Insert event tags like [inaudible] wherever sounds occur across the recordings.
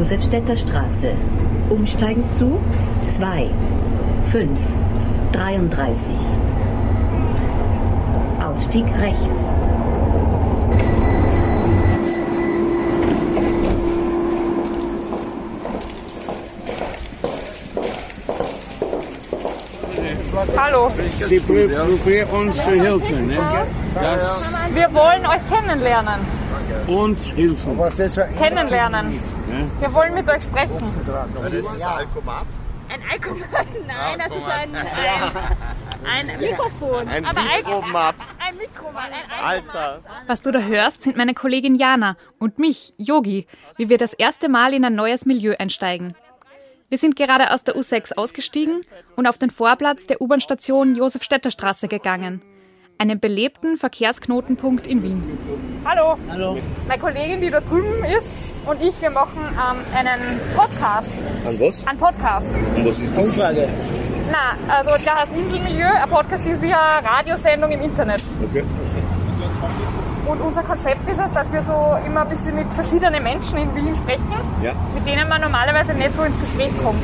Josefstädter Straße. Umsteigen zu 2, 5, 33. Ausstieg rechts. Hallo. Sie pro probieren uns zu helfen. Ne? Das Wir wollen euch kennenlernen. uns helfen. Kennenlernen. Wir wollen mit euch sprechen. Das ist das Alkomat. Ein Alkomat? [laughs] Nein, das ist ein, ein, ein Mikrofon. Ein Aber Mikromat. Ein Mikromat, ein. Alter. Was du da hörst, sind meine Kollegin Jana und mich, Yogi, wie wir das erste Mal in ein neues Milieu einsteigen. Wir sind gerade aus der U6 ausgestiegen und auf den Vorplatz der U-Bahn-Station Josefstädter Straße gegangen, einem belebten Verkehrsknotenpunkt in Wien. Hallo. Hallo. Meine Kollegin, die da drüben ist, und ich, wir machen ähm, einen Podcast. An was? Einen Podcast. Und was ist das? Na, also der heißt Inselmilieu. Ein Podcast ist wie eine Radiosendung im Internet. Okay. Und unser Konzept ist es, dass wir so immer ein bisschen mit verschiedenen Menschen in Wien sprechen, Ja. mit denen man normalerweise nicht so ins Gespräch kommt.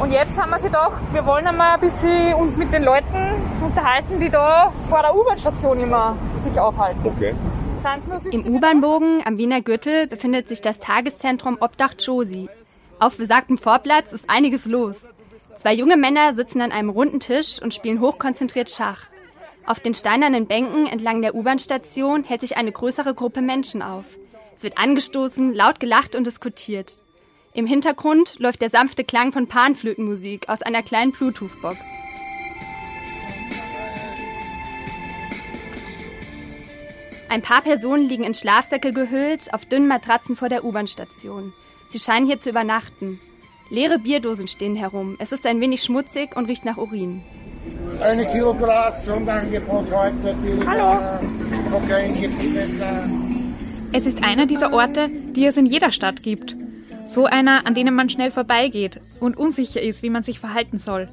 Und jetzt haben wir sie doch, wir wollen einmal ein bisschen uns mit den Leuten unterhalten, die da vor der U-Bahn-Station immer sich aufhalten. Okay. Im U-Bahn-Bogen am Wiener Gürtel befindet sich das Tageszentrum Obdach Josi. Auf besagtem Vorplatz ist einiges los. Zwei junge Männer sitzen an einem runden Tisch und spielen hochkonzentriert Schach. Auf den steinernen Bänken entlang der U-Bahn-Station hält sich eine größere Gruppe Menschen auf. Es wird angestoßen, laut gelacht und diskutiert. Im Hintergrund läuft der sanfte Klang von Panflötenmusik aus einer kleinen Bluetooth-Box. Ein paar Personen liegen in Schlafsäcke gehüllt auf dünnen Matratzen vor der U-Bahn-Station. Sie scheinen hier zu übernachten. Leere Bierdosen stehen herum. Es ist ein wenig schmutzig und riecht nach Urin. Eine Kilo zum Angebot heute. Hallo. Es ist einer dieser Orte, die es in jeder Stadt gibt. So einer, an denen man schnell vorbeigeht und unsicher ist, wie man sich verhalten soll.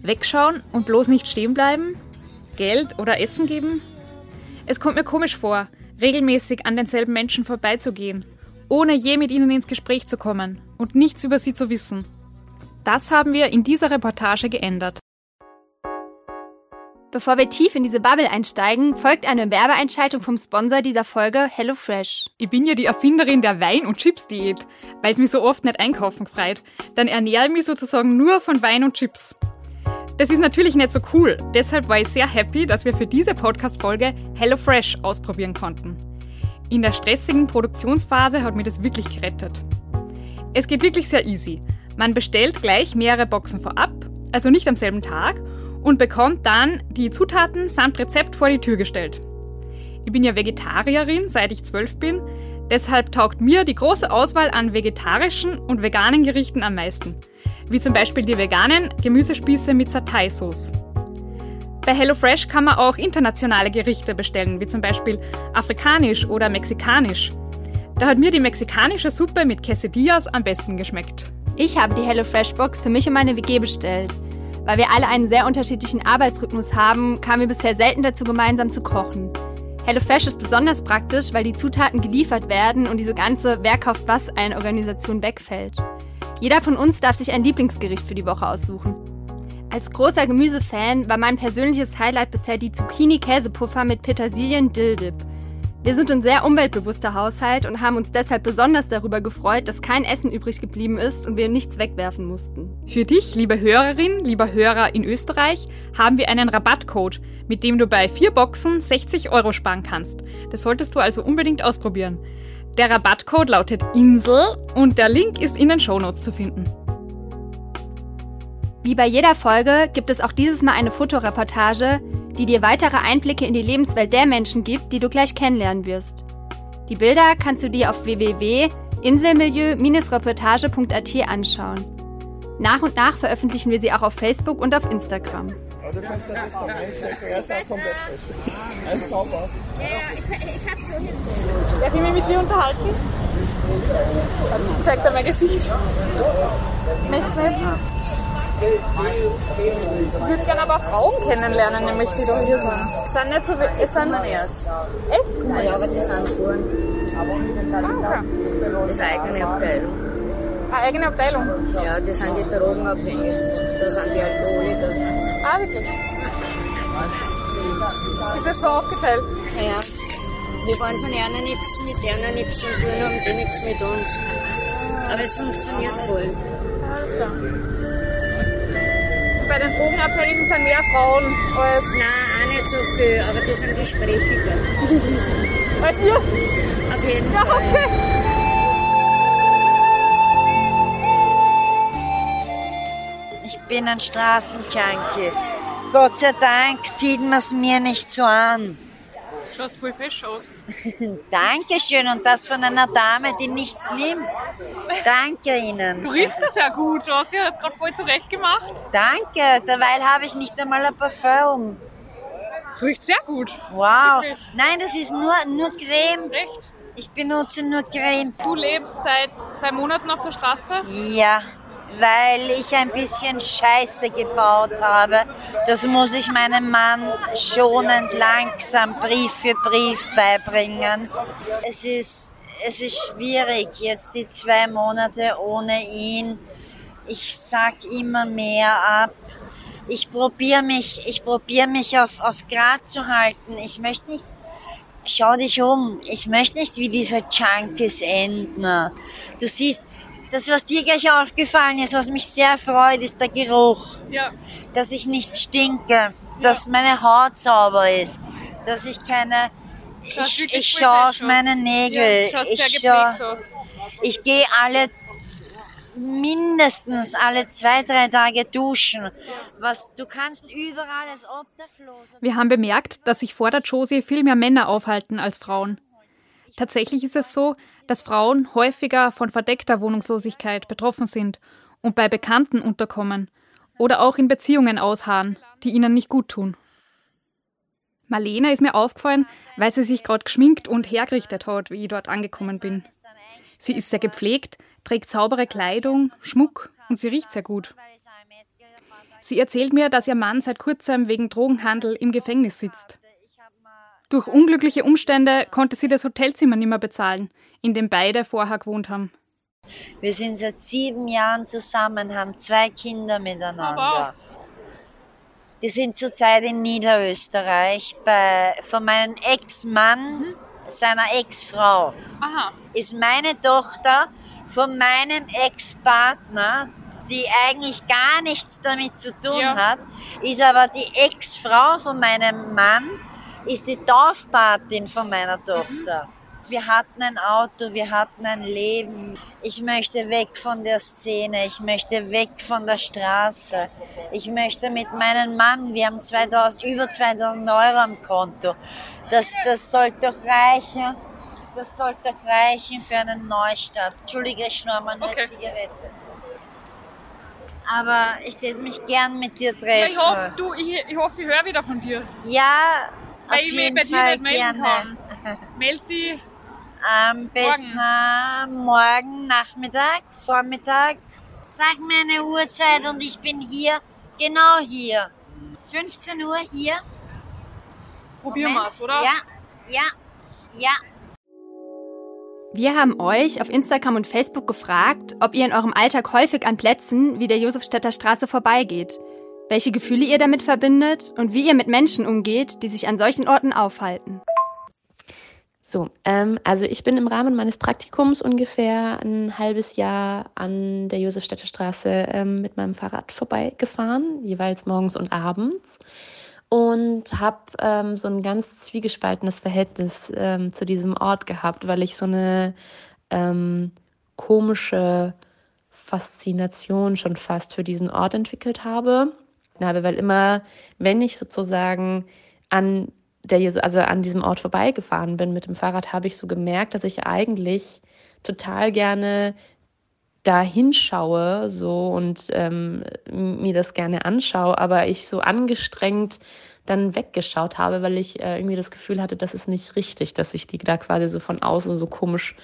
Wegschauen und bloß nicht stehen bleiben? Geld oder Essen geben? Es kommt mir komisch vor, regelmäßig an denselben Menschen vorbeizugehen, ohne je mit ihnen ins Gespräch zu kommen und nichts über sie zu wissen. Das haben wir in dieser Reportage geändert. Bevor wir tief in diese Bubble einsteigen, folgt eine Werbeeinschaltung vom Sponsor dieser Folge, HelloFresh. Ich bin ja die Erfinderin der Wein- und Chips-Diät, weil es mich so oft nicht einkaufen gefreut. Dann ernähre ich mich sozusagen nur von Wein und Chips. Das ist natürlich nicht so cool, deshalb war ich sehr happy, dass wir für diese Podcast-Folge HelloFresh ausprobieren konnten. In der stressigen Produktionsphase hat mir das wirklich gerettet. Es geht wirklich sehr easy. Man bestellt gleich mehrere Boxen vorab, also nicht am selben Tag, und bekommt dann die Zutaten samt Rezept vor die Tür gestellt. Ich bin ja Vegetarierin, seit ich zwölf bin, deshalb taugt mir die große Auswahl an vegetarischen und veganen Gerichten am meisten. Wie zum Beispiel die veganen Gemüsespieße mit Satay-Sauce. Bei HelloFresh kann man auch internationale Gerichte bestellen, wie zum Beispiel afrikanisch oder mexikanisch. Da hat mir die mexikanische Suppe mit Quesadillas am besten geschmeckt. Ich habe die HelloFresh-Box für mich und meine WG bestellt. Weil wir alle einen sehr unterschiedlichen Arbeitsrhythmus haben, kamen wir bisher selten dazu, gemeinsam zu kochen. HelloFresh ist besonders praktisch, weil die Zutaten geliefert werden und diese ganze Wer kauft was eine Organisation wegfällt. Jeder von uns darf sich ein Lieblingsgericht für die Woche aussuchen. Als großer Gemüsefan war mein persönliches Highlight bisher die Zucchini-Käsepuffer mit Petersilien-Dill-Dip. Wir sind ein sehr umweltbewusster Haushalt und haben uns deshalb besonders darüber gefreut, dass kein Essen übrig geblieben ist und wir nichts wegwerfen mussten. Für dich, liebe Hörerin, lieber Hörer in Österreich, haben wir einen Rabattcode, mit dem du bei vier Boxen 60 Euro sparen kannst. Das solltest du also unbedingt ausprobieren. Der Rabattcode lautet INSEL und der Link ist in den Shownotes zu finden. Wie bei jeder Folge gibt es auch dieses Mal eine Fotoreportage, die dir weitere Einblicke in die Lebenswelt der Menschen gibt, die du gleich kennenlernen wirst. Die Bilder kannst du dir auf www.inselmilieu-reportage.at anschauen. Nach und nach veröffentlichen wir sie auch auf Facebook und auf Instagram. Aber du kannst das jetzt doch einstecken. Er ist auch komplett frisch. Er ist sauber. Darf ich mich mit dir unterhalten? Zeig dir mein Gesicht. Möchtest du nicht? Ich würde gerne aber Frauen kennenlernen, nämlich die da hier sind. Sind nicht so es sind Man erst. echt? Ja, aber die sind vorn. Ah, okay. Das ist eine eigene Abteilung. Eine eigene Abteilung. Ja, das sind die Drogenabhängigen. Das sind die Alkoholiker. Ah, wirklich? Ist das so aufgeteilt? Ja. Wir wollen von einer nichts, mit einer nichts zu tun haben, die nichts mit uns. Aber es funktioniert voll. Alles klar. Bei den Drogenabhängigen sind mehr Frauen als, Nein, auch nicht so viel, aber die sind gesprächiger. als ihr. Auf jeden Ja, Fall. okay. Ich bin ein Straßenjunkie. Gott sei Dank sieht man es mir nicht so an. Schaust voll fesch aus. [laughs] Dankeschön und das von einer Dame, die nichts nimmt. Danke Du Ihnen. riechst das ja gut. Du hast ja jetzt gerade voll zurecht gemacht. Danke, derweil habe ich nicht einmal ein Parfum. Das riecht sehr gut. Wow. Wirklich? Nein, das ist nur, nur Creme. Echt? Ich benutze nur Creme. Du lebst seit zwei Monaten auf der Straße. Ja, weil ich ein bisschen Scheiße gebaut habe. Das muss ich meinem Mann schonend langsam Brief für Brief beibringen. Es ist, es ist schwierig, jetzt die zwei Monate ohne ihn. Ich sag immer mehr ab. Ich probiere mich, ich probiere mich auf, auf Grad zu halten. Ich möchte nicht schau dich um. Ich möchte nicht wie diese Junkies enden. Du siehst, das, was dir gleich aufgefallen ist, was mich sehr freut, ist der Geruch. Ja. Dass ich nicht stinke, dass meine Haut sauber ist, dass ich keine... Schaut Ich, ich schaue auf meine Nägel. Ja, ich sehr schau, gepflegt aus. ich gehe alle mindestens alle zwei, drei Tage duschen. Was, du kannst überall als Obdachloser... Wir haben bemerkt, dass sich vor der Josie viel mehr Männer aufhalten als Frauen. Tatsächlich ist es so, dass Frauen häufiger von verdeckter Wohnungslosigkeit betroffen sind und bei Bekannten unterkommen oder auch in Beziehungen ausharren, die ihnen nicht gut tun. Marlene ist mir aufgefallen, weil sie sich gerade geschminkt und hergerichtet hat, wie ich dort angekommen bin. Sie ist sehr gepflegt, trägt saubere Kleidung, Schmuck und sie riecht sehr gut. Sie erzählt mir, dass ihr Mann seit kurzem wegen Drogenhandel im Gefängnis sitzt. Durch unglückliche Umstände konnte sie das Hotelzimmer nicht mehr bezahlen, in dem beide vorher gewohnt haben. Wir sind seit sieben Jahren zusammen, haben zwei Kinder miteinander. Die sind zurzeit in Niederösterreich bei, von meinem Ex-Mann, seiner Ex-Frau. Ist meine Tochter von meinem Ex-Partner, die eigentlich gar nichts damit zu tun Ja. hat, ist aber die Ex-Frau von meinem Mann, ist die Taufpatin von meiner Tochter. Wir hatten ein Auto, wir hatten ein Leben. Ich möchte weg von der Szene, ich möchte weg von der Straße. Ich möchte mit meinem Mann, wir haben 2000, über 2000 Euro am Konto. Das, das sollte doch reichen. Das sollte doch reichen für einen Neustart. Entschuldige, ich schnorre mal eine Okay. Zigarette. Aber ich hätte mich gern mit dir Ja, treffen. ich hoffe, du, ich, ich hoffe, ich höre wieder von dir. Ja, Weil auf ich mich jeden bei dir Fall nicht melden gerne. kann. [laughs] Meld die. Am besten morgen. morgen, Nachmittag, Vormittag. Sag mir eine Uhrzeit und ich bin hier, genau hier. 15 Uhr hier. Probieren Moment. wir's, oder? Ja, ja, ja. Wir haben euch auf Instagram und Facebook gefragt, ob ihr in eurem Alltag häufig an Plätzen wie der Josefstädter Straße vorbeigeht, welche Gefühle ihr damit verbindet und wie ihr mit Menschen umgeht, die sich an solchen Orten aufhalten. So, ähm, also ich bin im Rahmen meines Praktikums ungefähr ein halbes Jahr an der Josefstädter Straße ähm, mit meinem Fahrrad vorbeigefahren, jeweils morgens und abends. Und habe ähm, so ein ganz zwiegespaltenes Verhältnis ähm, zu diesem Ort gehabt, weil ich so eine ähm, komische Faszination schon fast für diesen Ort entwickelt habe. Habe weil immer, wenn ich sozusagen an der, also an diesem Ort vorbeigefahren bin mit dem Fahrrad, habe ich so gemerkt, dass ich eigentlich total gerne da hinschaue so und ähm, mir das gerne anschaue, aber ich so angestrengt dann weggeschaut habe, weil ich äh, irgendwie das Gefühl hatte, das ist nicht richtig, dass ich die da quasi so von außen so komisch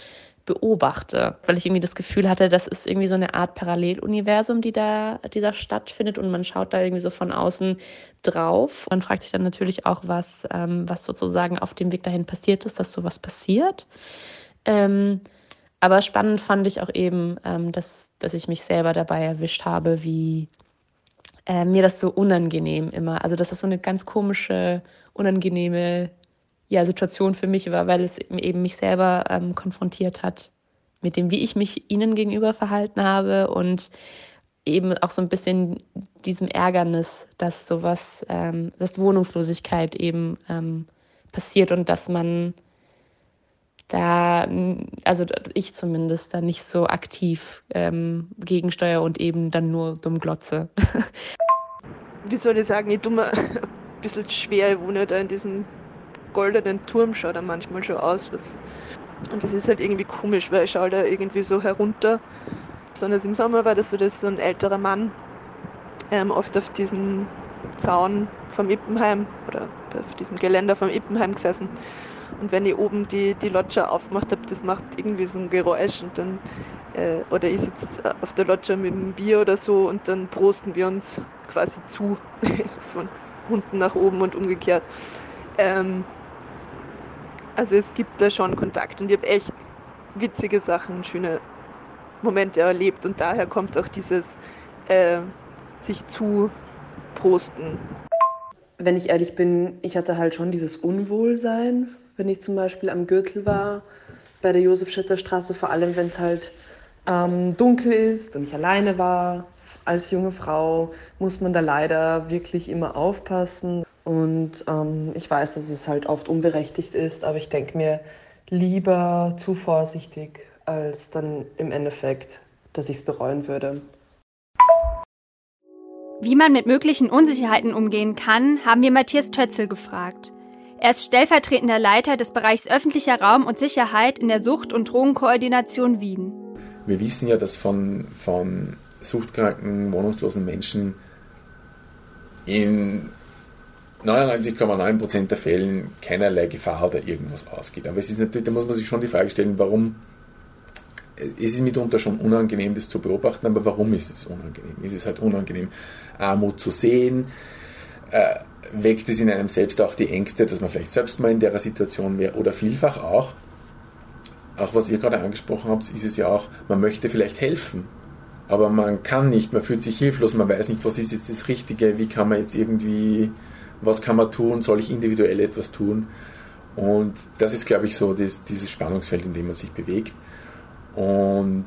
beobachte, weil ich irgendwie das Gefühl hatte, das ist irgendwie so eine Art Paralleluniversum, die da, die da stattfindet und man schaut da irgendwie so von außen drauf. Man fragt sich dann natürlich auch, was, ähm, was sozusagen auf dem Weg dahin passiert ist, dass sowas passiert. Ähm, aber spannend fand ich auch eben, ähm, dass, dass ich mich selber dabei erwischt habe, wie äh, mir das so unangenehm immer, also dass das so eine ganz komische, unangenehme ja, Situation für mich war, weil es eben mich selber ähm, konfrontiert hat mit dem, wie ich mich ihnen gegenüber verhalten habe und eben auch so ein bisschen diesem Ärgernis, dass sowas, ähm, dass Wohnungslosigkeit eben ähm, passiert und dass man da, also ich zumindest, da nicht so aktiv ähm, gegensteuere und eben dann nur dumm glotze. [laughs] Wie soll ich sagen, ich tue mir ein bisschen schwer, ich wohne da in diesem goldenen Turm, schaut er manchmal schon aus. Was, und das ist halt irgendwie komisch, weil ich schaue da irgendwie so herunter. Besonders im Sommer war das so, dass so ein älterer Mann ähm, oft auf diesem Zaun vom Ippenheim oder auf diesem Geländer vom Ippenheim gesessen und wenn ich oben die, die Loggia aufgemacht habe, das macht irgendwie so ein Geräusch und dann, äh, oder ich sitze auf der Loggia mit einem Bier oder so und dann prosten wir uns quasi zu, [laughs] von unten nach oben und umgekehrt. Ähm, also es gibt da schon Kontakt und ich habe echt witzige Sachen, schöne Momente erlebt und daher kommt auch dieses äh, sich zu prosten. Wenn ich ehrlich bin, ich hatte halt schon dieses Unwohlsein wenn ich zum Beispiel am Gürtel war, bei der Josefstädter Straße, vor allem wenn es halt ähm, dunkel ist und ich alleine war. Als junge Frau muss man da leider wirklich immer aufpassen. Und ähm, ich weiß, dass es halt oft unberechtigt ist, aber ich denke mir lieber zu vorsichtig, als dann im Endeffekt, dass ich es bereuen würde. Wie man mit möglichen Unsicherheiten umgehen kann, haben wir Matthias Tötzel gefragt. Er ist stellvertretender Leiter des Bereichs öffentlicher Raum und Sicherheit in der Sucht- und Drogenkoordination Wien. Wir wissen ja, dass von, von suchtkranken, wohnungslosen Menschen in 99,9% der Fällen keinerlei Gefahr oder irgendwas ausgeht. Aber es ist natürlich, da muss man sich schon die Frage stellen, warum es ist mitunter schon unangenehm, das zu beobachten, aber warum ist es unangenehm? Es ist halt unangenehm, Armut zu sehen, äh, weckt es in einem selbst auch die Ängste, dass man vielleicht selbst mal in der Situation wäre oder vielfach auch, auch was ihr gerade angesprochen habt, ist es ja auch, man möchte vielleicht helfen, aber man kann nicht, man fühlt sich hilflos, man weiß nicht, was ist jetzt das Richtige, wie kann man jetzt irgendwie, was kann man tun, soll ich individuell etwas tun? Und das ist, glaube ich, so das, dieses Spannungsfeld, in dem man sich bewegt. Und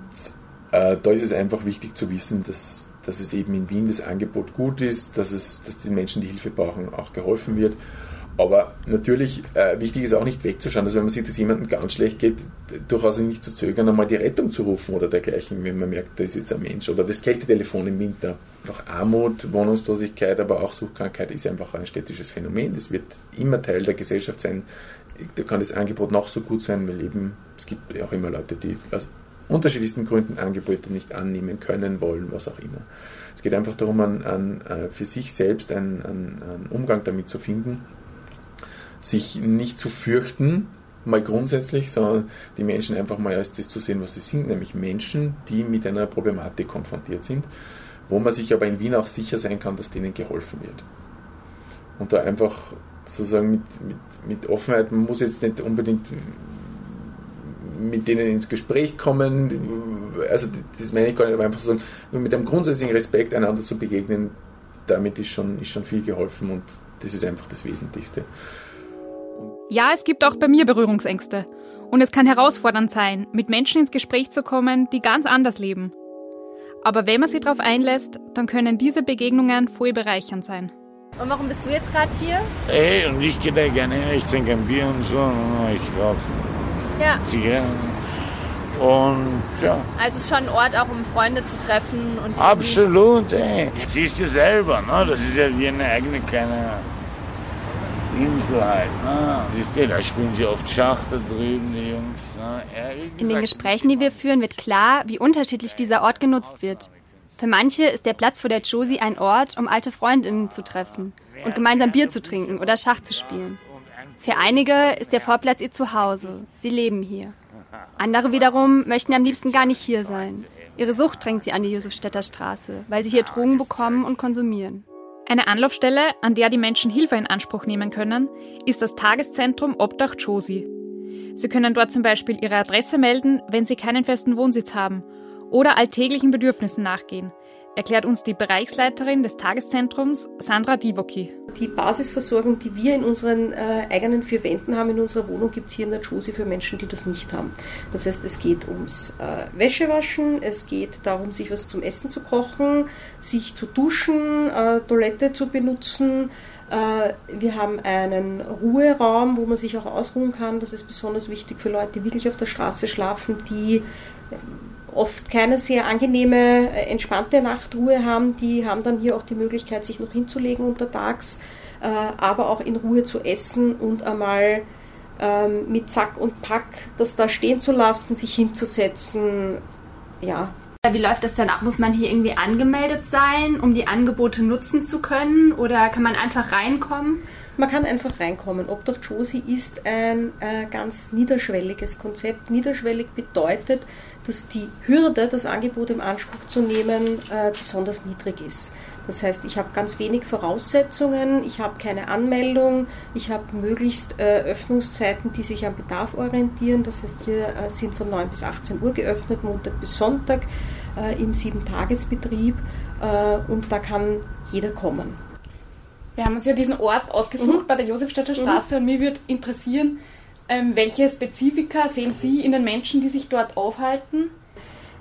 äh, da ist es einfach wichtig zu wissen, dass dass es eben in Wien das Angebot gut ist, dass, es, dass den Menschen, die Hilfe brauchen, auch geholfen wird. Aber natürlich, äh, wichtig ist auch nicht wegzuschauen, dass wenn man sieht, dass jemandem ganz schlecht geht, durchaus nicht zu zögern, einmal die Rettung zu rufen oder dergleichen, wenn man merkt, da ist jetzt ein Mensch. Oder das Kältetelefon im Winter. Einfach Armut, Wohnungslosigkeit, aber auch Suchtkrankheit ist einfach ein städtisches Phänomen. Das wird immer Teil der Gesellschaft sein. Da kann das Angebot noch so gut sein, weil eben, es gibt auch immer Leute, die aus unterschiedlichsten Gründen Angebote nicht annehmen können, wollen, was auch immer. Es geht einfach darum, an, an, äh, für sich selbst einen, einen, einen Umgang damit zu finden, sich nicht zu fürchten, mal grundsätzlich, sondern die Menschen einfach mal als das zu sehen, was sie sind, nämlich Menschen, die mit einer Problematik konfrontiert sind, wo man sich aber in Wien auch sicher sein kann, dass denen geholfen wird. Und da einfach sozusagen mit, mit, mit Offenheit, man muss jetzt nicht unbedingt mit denen ins Gespräch kommen. Also das meine ich gar nicht, aber einfach so mit einem grundsätzlichen Respekt einander zu begegnen, damit ist schon, ist schon viel geholfen und das ist einfach das Wesentlichste. Ja, es gibt auch bei mir Berührungsängste. Und es kann herausfordernd sein, mit Menschen ins Gespräch zu kommen, die ganz anders leben. Aber wenn man sich darauf einlässt, dann können diese Begegnungen voll bereichernd sein. Und warum bist du jetzt gerade hier? Ey, und ich gehe da gerne her, ich trinke ein Bier und so, und ich rauche ja. Zigarren. Und ja. Also es ist schon ein Ort, auch um Freunde zu treffen. Und Absolut, ey. Siehst du selber, ne? das ist ja wie eine eigene kleine Insel halt. Ne? Siehst du, da spielen sie oft Schach da drüben, die Jungs. Ne? In den Gesprächen, die wir führen, wird klar, wie unterschiedlich dieser Ort genutzt wird. Für manche ist der Platz vor der Josie ein Ort, um alte Freundinnen zu treffen und gemeinsam Bier zu trinken oder Schach zu spielen. Für einige ist der Vorplatz ihr Zuhause. Sie leben hier. Andere wiederum möchten am liebsten gar nicht hier sein. Ihre Sucht drängt sie an die Josefstädter Straße, weil sie hier Drogen bekommen und konsumieren. Eine Anlaufstelle, an der die Menschen Hilfe in Anspruch nehmen können, ist das Tageszentrum Obdach Josi. Sie können dort zum Beispiel Ihre Adresse melden, wenn Sie keinen festen Wohnsitz haben oder alltäglichen Bedürfnissen nachgehen erklärt uns die Bereichsleiterin des Tageszentrums, Sandra Divoki. Die Basisversorgung, die wir in unseren äh, eigenen vier Wänden haben, in unserer Wohnung, gibt es hier in der Josie für Menschen, die das nicht haben. Das heißt, es geht ums äh, Wäschewaschen, es geht darum, sich was zum Essen zu kochen, sich zu duschen, äh, Toilette zu benutzen. Äh, wir haben einen Ruheraum, wo man sich auch ausruhen kann. Das ist besonders wichtig für Leute, die wirklich auf der Straße schlafen, die oft keine sehr angenehme, äh, entspannte Nachtruhe haben, die haben dann hier auch die Möglichkeit, sich noch hinzulegen untertags, äh, aber auch in Ruhe zu essen und einmal ähm, mit Zack und Pack das da stehen zu lassen, sich hinzusetzen. Ja. Wie läuft das dann ab? Muss man hier irgendwie angemeldet sein, um die Angebote nutzen zu können? Oder kann man einfach reinkommen? Man kann einfach reinkommen. Obdach Josie ist ein äh, ganz niederschwelliges Konzept. Niederschwellig bedeutet, dass die Hürde, das Angebot im Anspruch zu nehmen, äh, besonders niedrig ist. Das heißt, ich habe ganz wenig Voraussetzungen, ich habe keine Anmeldung, ich habe möglichst äh, Öffnungszeiten, die sich am Bedarf orientieren. Das heißt, wir äh, sind von 9 bis 18 Uhr geöffnet, Montag bis Sonntag äh, im Sieben-Tages-Betrieb äh, und da kann jeder kommen. Wir haben uns ja diesen Ort ausgesucht mhm. bei der Josefstädter Straße mhm. und mich würde interessieren, ähm, welche Spezifika sehen Sie in den Menschen, die sich dort aufhalten?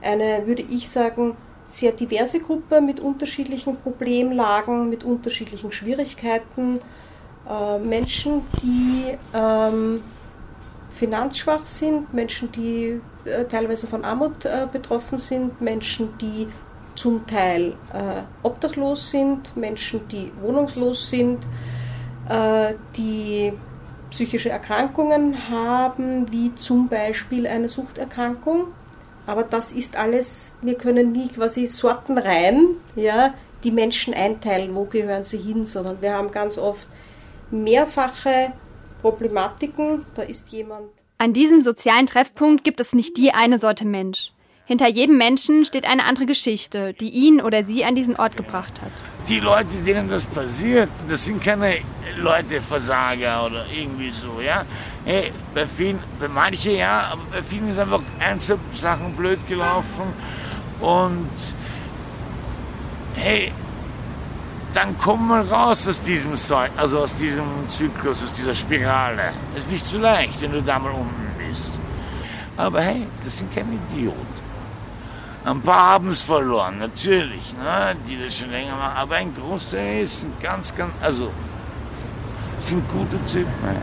Eine, würde ich sagen, sehr diverse Gruppe mit unterschiedlichen Problemlagen, mit unterschiedlichen Schwierigkeiten. Äh, Menschen, die ähm, finanzschwach sind, Menschen, die äh, teilweise von Armut äh, betroffen sind, Menschen, die zum Teil äh, obdachlos sind, Menschen, die wohnungslos sind, äh, die psychische Erkrankungen haben, wie zum Beispiel eine Suchterkrankung. Aber das ist alles, wir können nie quasi sortenrein ja, die Menschen einteilen, wo gehören sie hin, sondern wir haben ganz oft mehrfache Problematiken. Da ist jemand. An diesem sozialen Treffpunkt gibt es nicht die eine Sorte Mensch. Hinter jedem Menschen steht eine andere Geschichte, die ihn oder sie an diesen Ort gebracht hat. Die Leute, denen das passiert, das sind keine Leute Versager oder irgendwie so, ja. Hey, bei vielen, bei manchen ja, aber bei vielen ist einfach Einzelsachen blöd gelaufen und hey, dann komm mal raus aus diesem, also aus diesem Zyklus, aus dieser Spirale. Ist nicht so leicht, wenn du da mal unten bist. Aber hey, das sind keine Idioten. Ein paar haben es verloren, natürlich, ne, die das schon länger machen. Aber ein Großteil ist ein ganz, ganz, also, sind gute Typen. Ne?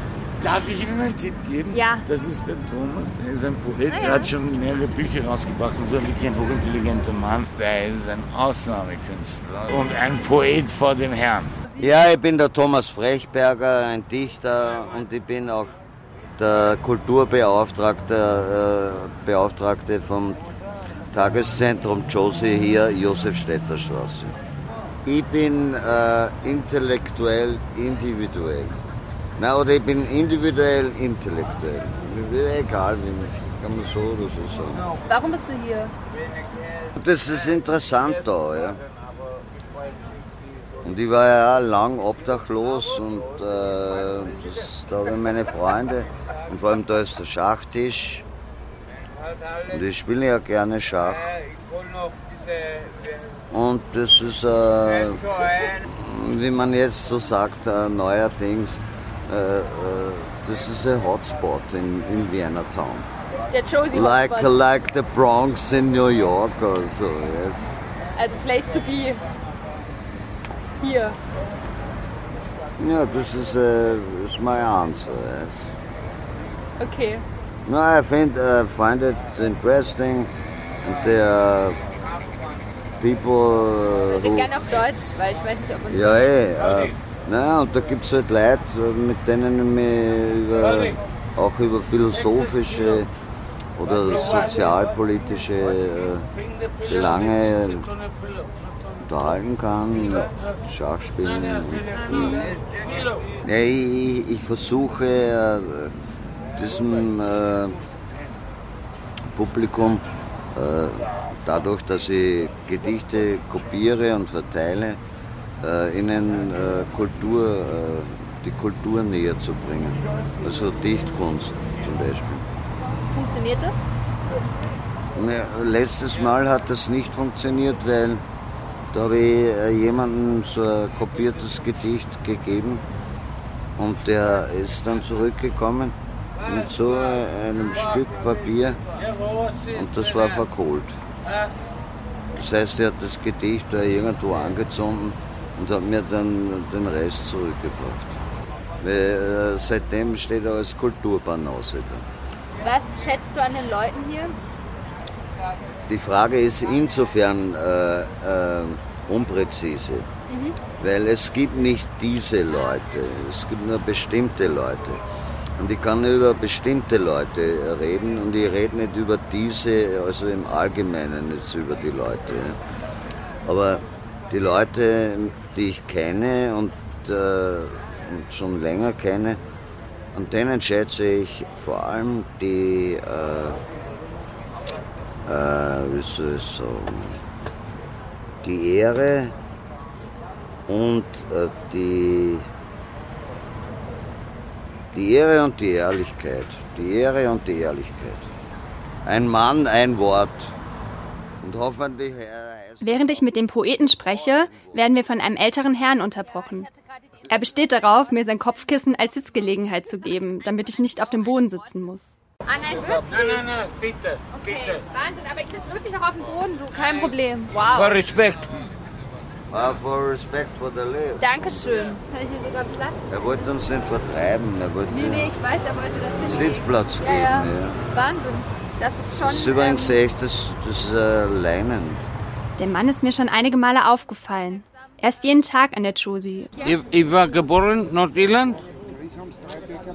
Darf ich Ihnen einen Tipp geben? Ja. Das ist der Thomas, der ist ein Poet, ja. der hat schon mehrere Bücher rausgebracht und so wirklich ein hochintelligenter Mann. Der ist ein Ausnahmekünstler und ein Poet vor dem Herrn. Ja, ich bin der Thomas Frechberger, ein Dichter und ich bin auch der Kulturbeauftragte äh, Beauftragte vom Tageszentrum Josie hier, Josefstädter Straße. Ich bin äh, intellektuell individuell. Na, oder ich bin individuell intellektuell. Egal, wie man, kann man so oder so sagen. Warum bist du hier? Das ist interessant da, ja. Und ich war ja lang obdachlos und äh, das, da habe ich meine Freunde und vor allem da ist der Schachtisch und ich spiele ja gerne Schach. Und das ist, äh, wie man jetzt so sagt, äh, neuerdings, äh, äh das ist ein Hotspot in, in Vienna Town. Der Josie like, Hotspot. Like the Bronx in New York oder so, yes. Also place to be hier. Ja, das ist, is my answer, yes. Okay. No, I find, uh, find it interesting. And there are people. Ich gerne auf Deutsch, weil ich weiß nicht, ob man. Ja, ey. Äh, na, und da gibt es halt Leute, mit denen ich mich über, auch über philosophische oder sozialpolitische äh, Belange unterhalten kann, Schachspielen. Ja, ich, ich versuche äh, diesem äh, Publikum äh, dadurch, dass ich Gedichte kopiere und verteile, äh, ihnen äh, Kultur, äh, die Kultur näher zu bringen. Also Dichtkunst zum Beispiel. Funktioniert das? Letztes Mal hat das nicht funktioniert, weil da habe ich äh, jemandem so ein kopiertes Gedicht gegeben und der ist dann zurückgekommen mit so einem Stück Papier und das war verkohlt. Das heißt, er hat das Gedicht da irgendwo angezündet und hat mir dann den Rest zurückgebracht. Weil, äh, seitdem steht er als Kulturbanause da. Was schätzt du an den Leuten hier? Die Frage ist insofern äh, äh, unpräzise, Mhm. weil es gibt nicht diese Leute, es gibt nur bestimmte Leute. Und ich kann über bestimmte Leute reden und ich rede nicht über diese, also im Allgemeinen nicht über die Leute. Aber die Leute, die ich kenne und, äh, und schon länger kenne, an denen schätze ich vor allem die, äh, äh, wie soll ich sagen, die Ehre und äh, die, die Ehre und die Ehrlichkeit. Die Ehre und die Ehrlichkeit. Ein Mann, ein Wort. Und hoffentlich Während ich mit dem Poeten spreche, werden wir von einem älteren Herrn unterbrochen. Er besteht darauf, mir sein Kopfkissen als Sitzgelegenheit zu geben, damit ich nicht auf dem Boden sitzen muss. Ah nein, wirklich? Nein, nein, nein, bitte, bitte. Wahnsinn, aber ich sitze wirklich auch auf dem Boden, du, kein Problem. Wow. respect. Ah, for respect for the live. Dankeschön. Kann ich hier sogar Platz? Er wollte uns nicht vertreiben, er wollte Nee, nee, ich weiß, er wollte das hinlegen. Sitzplatz Ja, geben. ja. Ja. Wahnsinn. Das ist schon... Das ist übrigens ähm, echt, das, das ist äh, Leinen. der Mann ist mir schon einige Male aufgefallen. Er ist jeden Tag an der Josie. Ich, ich war geboren in Nordirland,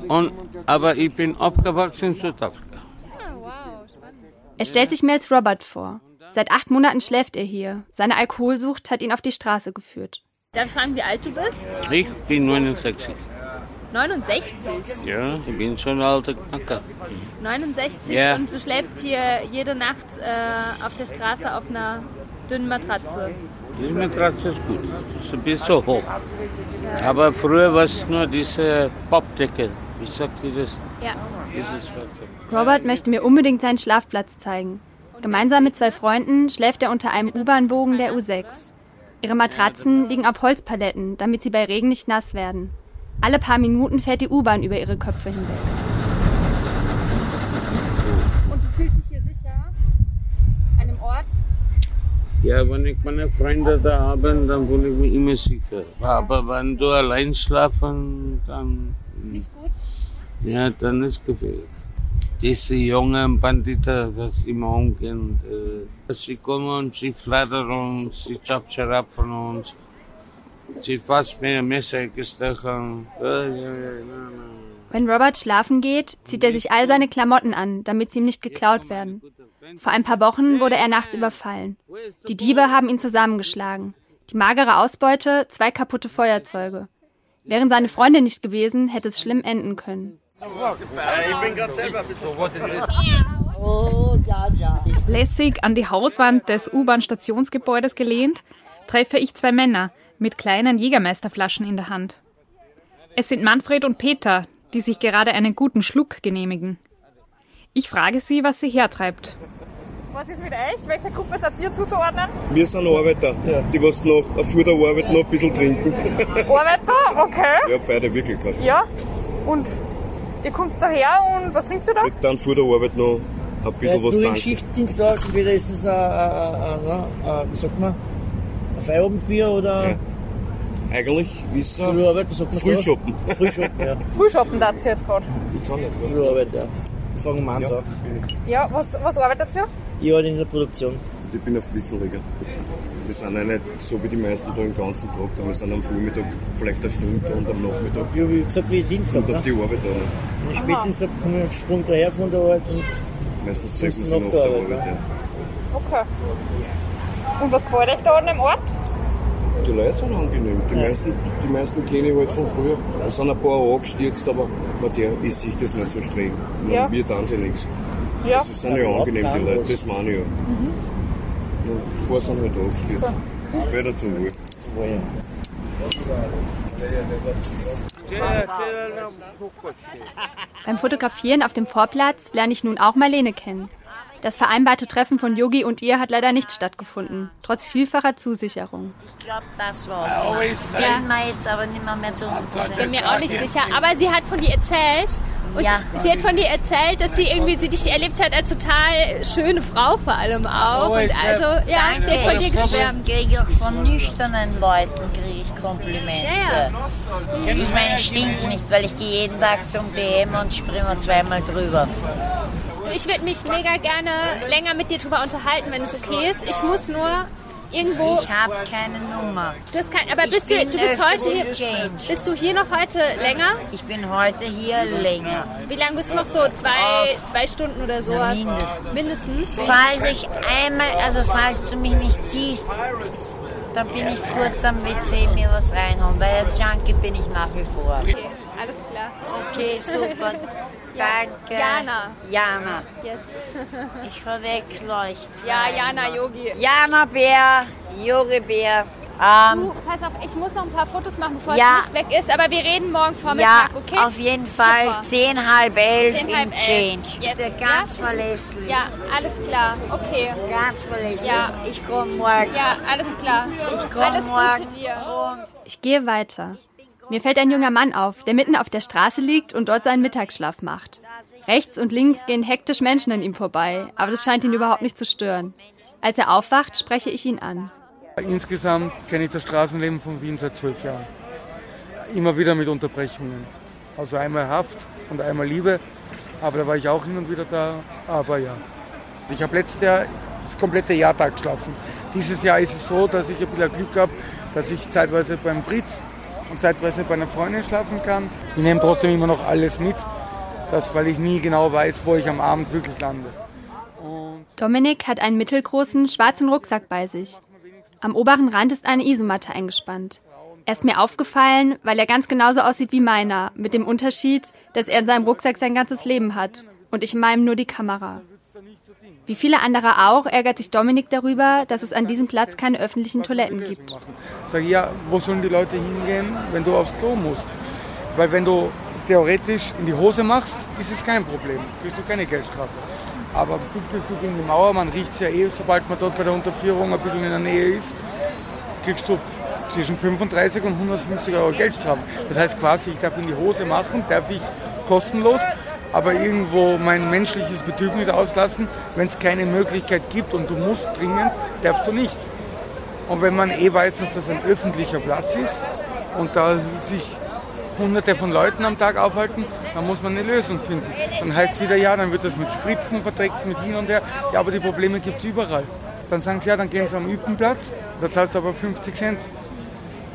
und, aber ich bin aufgewachsen in Südafrika. Er stellt sich mir als Robert vor. Seit acht Monaten schläft er hier. Seine Alkoholsucht hat ihn auf die Straße geführt. Darf ich fragen, wie alt du bist? Ich bin 69. 69. Ja, ich bin schon ein alter Knacker. 69 Ja. und du schläfst hier jede Nacht äh, auf der Straße auf einer dünnen Matratze. Die Matratze ist gut, ist ein bisschen hoch. Aber früher war es nur diese Pappdecke. Wie sagt ihr das? Ja. Robert möchte mir unbedingt seinen Schlafplatz zeigen. Gemeinsam mit zwei Freunden schläft er unter einem U-Bahn-Bogen der U6. Ihre Matratzen liegen auf Holzpaletten, damit sie bei Regen nicht nass werden. Alle paar Minuten fährt die U-Bahn über ihre Köpfe hinweg. Und du fühlst dich hier sicher? An dem Ort? Ja, wenn ich meine Freunde da habe, dann bin ich mir immer sicher. Aber wenn du allein schlafen, dann. Nicht gut? Ja, dann ist gefährlich. Diese jungen Banditen, was immer umgehen, äh, sie kommen sie flattern uns, sie zapfen ab von uns. Sie fast mir Messer gestochen. Wenn Robert schlafen geht, zieht er sich all seine Klamotten an, damit sie ihm nicht geklaut werden. Vor ein paar Wochen wurde er nachts überfallen. Die Diebe haben ihn zusammengeschlagen. Die magere Ausbeute, zwei kaputte Feuerzeuge. Wären seine Freunde nicht gewesen, hätte es schlimm enden können. Ich bin gerade selber ein bisschen. Oh, ja, ja. Lässig an die Hauswand des U-Bahn-Stationsgebäudes gelehnt, treffe ich zwei Männer mit kleinen Jägermeisterflaschen in der Hand. Es sind Manfred und Peter, die sich gerade einen guten Schluck genehmigen. Ich frage sie, was sie hertreibt. Was ist mit euch? Welcher Gruppe seid ihr zuzuordnen? Wir sind Arbeiter, die was noch vor der Arbeit noch ein bisschen trinken. Arbeiter? Okay. Ja, beide wirklich Ja. Und ihr kommt daher und was trinkt ihr da? Dann vor der Arbeit noch ein bisschen ja, was du im tanken. Schichtdienst da, entweder ist es ein, wie sagt man, ein Feierabendbier oder Ja. Eigentlich ist es Früharbeit, was sagt man da? Frühschoppen. Frühschoppen, ja. [laughs] Frühschoppen da ihr jetzt gerade. Ich kann nicht. Früharbeit, ja. Fangen wir an, so. Ja, was, was arbeitet ihr? Ich arbeite in der Produktion. Ich bin ein Fliesenleger. Wir sind auch nicht so wie die meisten da den ganzen Tag da. Wir sind am Vormittag vielleicht eine Stunde und am Nachmittag. Ja, wie gesagt, wie Dienstag. Und auf ne? die Arbeit da. Wenn ich Spätdienstag komme, sprung daher von der Arbeit und Meistens treffen wir nach sie nach der der Arbeit. Arbeit. ne? Ja. Okay. Und was gefällt euch da an dem Ort? Die Leute sind angenehm. Die, meisten, die meisten kenne ich halt von früher. Es sind ein paar angestürzt, aber man, der ist sich das nicht so streng. Man, Ja. Wir tun sie nichts. Ja. Also, es sind ja angenehm, die Leute, das meine ich ja. Ein paar sind halt angestürzt. Weiter zum Wohl. Beim Fotografieren auf dem Vorplatz lerne ich nun auch Marlene kennen. Das vereinbarte Treffen von Yogi und ihr hat leider nicht stattgefunden, trotz vielfacher Zusicherung. Ich glaube, das war's. Ja. Bin mir jetzt aber nicht mehr, mehr zu Ich bin mir auch nicht sicher, aber sie hat von dir erzählt. Und Ja. sie hat von dir erzählt, dass sie irgendwie sie dich erlebt hat als total schöne Frau vor allem auch. Und also, ja, Danke. sie hat von dir Ich geschwärmt. kriege auch von nüchternen Leuten kriege ich Komplimente. Ja, Ich meine, ich stink nicht, weil ich gehe jeden Tag zum DM und springe zweimal drüber. Ich würde mich mega gerne länger mit dir drüber unterhalten, wenn es okay ist. Ich muss nur irgendwo. Ich habe keine Nummer. Du hast kein, aber bist du, du bist heute hier. Change. Bist du hier noch heute länger? Ich bin heute hier länger. Wie lange bist du noch so? Zwei, zwei Stunden oder sowas? mindestens. Mindestens. Falls ich einmal, also falls du mich nicht siehst, dann bin ich kurz am WC mir was reinhauen, weil Junkie bin ich nach wie vor. Okay, alles klar. Okay, super. Danke. Jana. Jana. Yes. [laughs] Ich verwechsel euch zwei. Ja, Jana Yogi. Jana Bär, Yogi Bär. Ähm, Du, pass auf, ich muss noch ein paar Fotos machen, bevor Ja. es nicht weg ist, aber wir reden morgen ja, Vormittag, okay? auf jeden Fall Super. 10, halb elf Zehn, im halb elf. Change. Yes. Bitte ganz verlässlich. Ja, alles klar, okay. Ganz verlässlich. Ja. Ich komme morgen. Ja, alles klar. Ich komme morgen. Gute dir. Und Ich gehe weiter. Mir fällt ein junger Mann auf, der mitten auf der Straße liegt und dort seinen Mittagsschlaf macht. Rechts und links gehen hektisch Menschen an ihm vorbei, aber das scheint ihn überhaupt nicht zu stören. Als er aufwacht, spreche ich ihn an. Insgesamt kenne ich das Straßenleben von Wien seit zwölf Jahren. Immer wieder mit Unterbrechungen. Also einmal Haft und einmal Liebe, aber da war ich auch hin und wieder da. Aber ja. Ich habe letztes Jahr das komplette Jahr da geschlafen. Dieses Jahr ist es so, dass ich ein bisschen Glück habe, dass ich zeitweise beim Fritz und zeitweise bei einer Freundin schlafen kann. Ich nehme trotzdem immer noch alles mit, das, weil ich nie genau weiß, wo ich am Abend wirklich lande. Dominik hat einen mittelgroßen, schwarzen Rucksack bei sich. Am oberen Rand ist eine Isomatte eingespannt. Er ist mir aufgefallen, weil er ganz genauso aussieht wie meiner, mit dem Unterschied, dass er in seinem Rucksack sein ganzes Leben hat und ich in meinem nur die Kamera. Wie viele andere auch ärgert sich Dominik darüber, dass es an diesem Platz keine öffentlichen Toiletten gibt. Ich, ja, wo sollen die Leute hingehen, wenn du aufs Klo musst? Weil wenn du theoretisch in die Hose machst, ist es kein Problem, kriegst du keine Geldstrafe. Aber bitte guck in die Mauer, man riecht es ja eh, sobald man dort bei der Unterführung ein bisschen in der Nähe ist, kriegst du zwischen 35 und 150 Euro Geldstrafe. Das heißt quasi, ich darf in die Hose machen, darf ich kostenlos, aber irgendwo mein menschliches Bedürfnis auslassen. Wenn es keine Möglichkeit gibt und du musst dringend, darfst du nicht. Und wenn man eh weiß, dass das ein öffentlicher Platz ist und da sich hunderte von Leuten am Tag aufhalten, dann muss man eine Lösung finden. Dann heißt es wieder, ja, dann wird das mit Spritzen verdreckt, mit hin und her. Ja, aber die Probleme gibt es überall. Dann sagen sie, ja, dann gehen sie am Übenplatz, da zahlst du aber 50 Cent.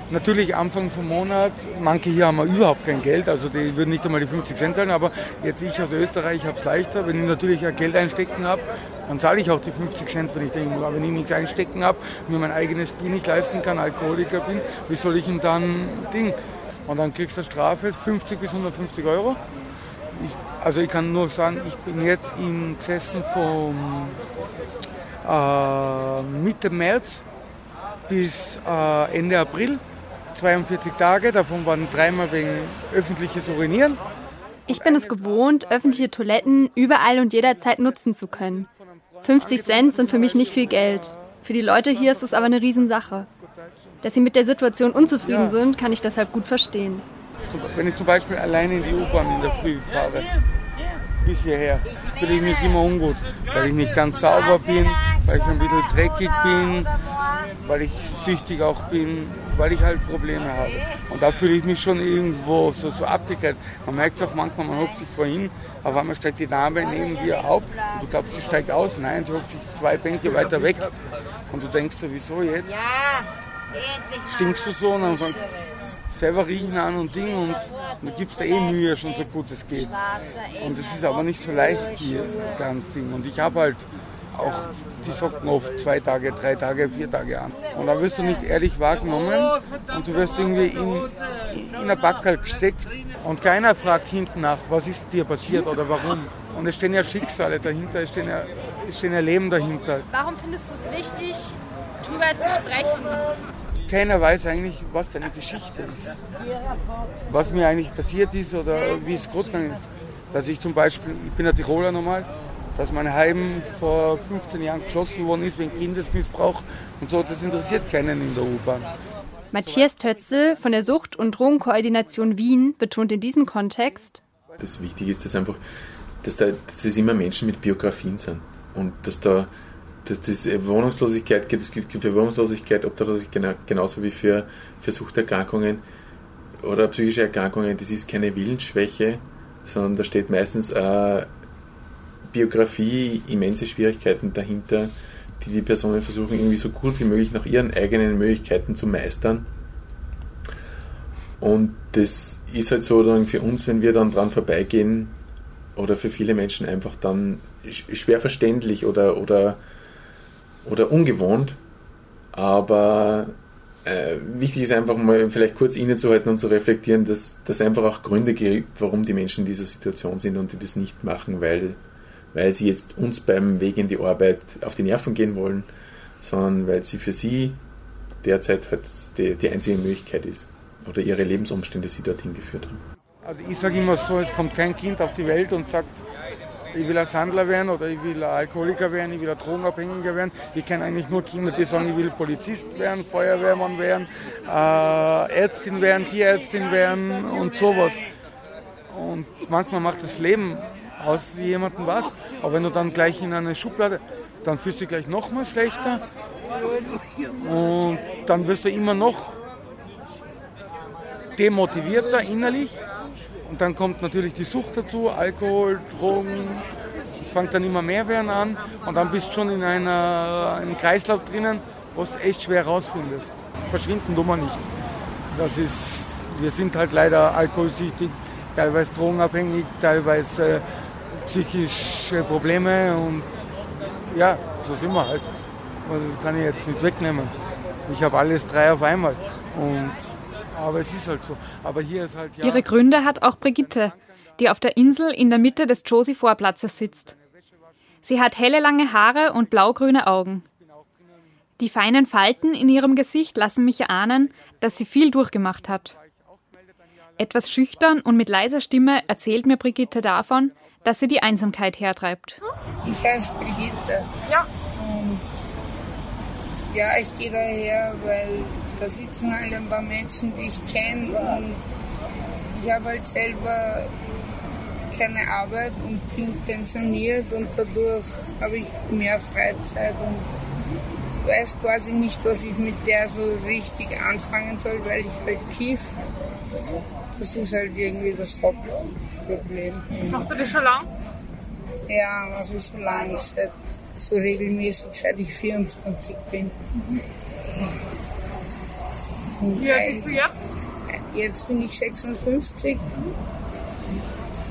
Natürlich Anfang vom Monat, manche hier haben überhaupt kein Geld, also die würden nicht einmal die 50 Cent zahlen, aber jetzt ich aus Österreich habe es leichter. Wenn ich natürlich ein Geld einstecken habe, dann zahle ich auch die 50 Cent, wenn ich denke, aber wenn ich nichts einstecken habe, mir mein eigenes Bier nicht leisten kann, Alkoholiker bin, wie soll ich ihm dann Ding? Und dann kriegst du eine Strafe, 50 bis 150 Euro. Ich, also ich kann nur sagen, ich bin jetzt im Gesessen vom äh, Mitte März bis äh, Ende April, 42 Tage, davon waren dreimal wegen öffentliches Urinieren. Ich bin es gewohnt, öffentliche Toiletten überall und jederzeit nutzen zu können. 50 Cent sind für mich nicht viel Geld. Für die Leute hier ist es aber eine Riesensache. Dass sie mit der Situation unzufrieden Ja. sind, kann ich deshalb gut verstehen. Wenn ich zum Beispiel alleine in die U-Bahn in der Früh fahre, bis hierher, fühle ich mich immer ungut, weil ich nicht ganz sauber bin, weil ich ein bisschen dreckig bin, weil ich süchtig auch bin, weil ich halt Probleme habe. Und da fühle ich mich schon irgendwo so, so abgegrenzt. Man merkt es auch manchmal, man hockt sich vorhin, auf einmal steigt die Dame neben dir auf und du glaubst, sie steigt aus. Nein, sie hockt sich zwei Bänke weiter weg. Und du denkst so, wieso jetzt? Stinkst du so? Und dann selber riechen an und Ding und du gibst da eh Mühe, schon so gut es geht. Und es ist aber nicht so leicht hier, ganz Ding. Und ich habe halt auch die Socken oft zwei Tage, drei Tage, vier Tage an. Und da wirst du nicht ehrlich wahrgenommen und du wirst irgendwie in, in ein Backerl gesteckt und keiner fragt hinten nach, was ist dir passiert oder warum. Und es stehen ja Schicksale dahinter, es stehen ja, es stehen ja Leben dahinter. Warum findest du es wichtig, drüber zu sprechen? keiner weiß eigentlich, was deine Geschichte ist. Was mir eigentlich passiert ist oder wie es groß gegangen ist. Dass ich zum Beispiel, ich bin ein Tiroler normal, dass mein Heim vor 15 Jahren geschlossen worden ist wegen Kindesmissbrauch und so, das interessiert keinen in der U-Bahn. Matthias Tötzel von der Sucht- und Drogenkoordination Wien betont in diesem Kontext, Das Wichtige ist, dass einfach, dass, da, dass das immer Menschen mit Biografien sind und dass da dass das Wohnungslosigkeit gilt, das gilt für Wohnungslosigkeit, Obdachlosigkeit genauso wie für, für Suchterkrankungen oder psychische Erkrankungen. Das ist keine Willensschwäche, sondern da steht meistens äh, Biografie, immense Schwierigkeiten dahinter, die die Personen versuchen irgendwie so gut wie möglich nach ihren eigenen Möglichkeiten zu meistern. Und das ist halt so dann für uns, wenn wir dann dran vorbeigehen, oder für viele Menschen einfach dann schwer verständlich oder, oder, oder ungewohnt. Aber äh, wichtig ist einfach mal vielleicht kurz innezuhalten und zu reflektieren, dass es einfach auch Gründe gibt, warum die Menschen in dieser Situation sind und die das nicht machen, weil, weil sie jetzt uns beim Weg in die Arbeit auf die Nerven gehen wollen, sondern weil sie für sie derzeit halt die, die einzige Möglichkeit ist oder ihre Lebensumstände sie dorthin geführt haben. Also ich sage immer so, es kommt kein Kind auf die Welt und sagt, ich will ein Sandler werden oder ich will ein Alkoholiker werden, ich will ein Drogenabhängiger werden. Ich kenne eigentlich nur Kinder, die sagen, ich will Polizist werden, Feuerwehrmann werden, äh, Ärztin werden, Tierärztin werden und sowas. Und manchmal macht das Leben aus jemandem was, aber wenn du dann gleich in eine Schublade, dann fühlst du dich gleich noch mal schlechter und dann wirst du immer noch demotivierter innerlich und dann kommt natürlich die Sucht dazu, Alkohol, Drogen. Es fängt dann immer mehr werden an und dann bist du schon in einer, einem Kreislauf drinnen, wo du echt schwer rausfindest. Verschwinden tun wir nicht. Das ist, wir sind halt leider alkoholsüchtig, teilweise drogenabhängig, teilweise äh, psychische Probleme und ja, so sind wir halt. Also das kann ich jetzt nicht wegnehmen. Ich habe alles drei auf einmal und aber es ist halt so. Aber hier ist halt ja. Ihre Gründe hat auch Brigitte, die auf der Insel in der Mitte des Josie-Vorplatzes sitzt. Sie hat helle lange Haare und blaugrüne Augen. Die feinen Falten in ihrem Gesicht lassen mich erahnen, dass sie viel durchgemacht hat. Etwas schüchtern und mit leiser Stimme erzählt mir Brigitte davon, dass sie die Einsamkeit hertreibt. Ich heiße Brigitte. Ja. Und ja, ich gehe daher, weil da sitzen halt ein paar Menschen, die ich kenne und ich habe halt selber keine Arbeit und bin pensioniert und dadurch habe ich mehr Freizeit und weiß quasi nicht, was ich mit der so richtig anfangen soll, weil ich halt kiff. Das ist halt irgendwie das Hauptproblem. Machst du das schon lang? Ja, mache ich schon lange, seit, so regelmäßig, seit ich 24 bin. Wie alt bist du jetzt? Jetzt bin ich 56.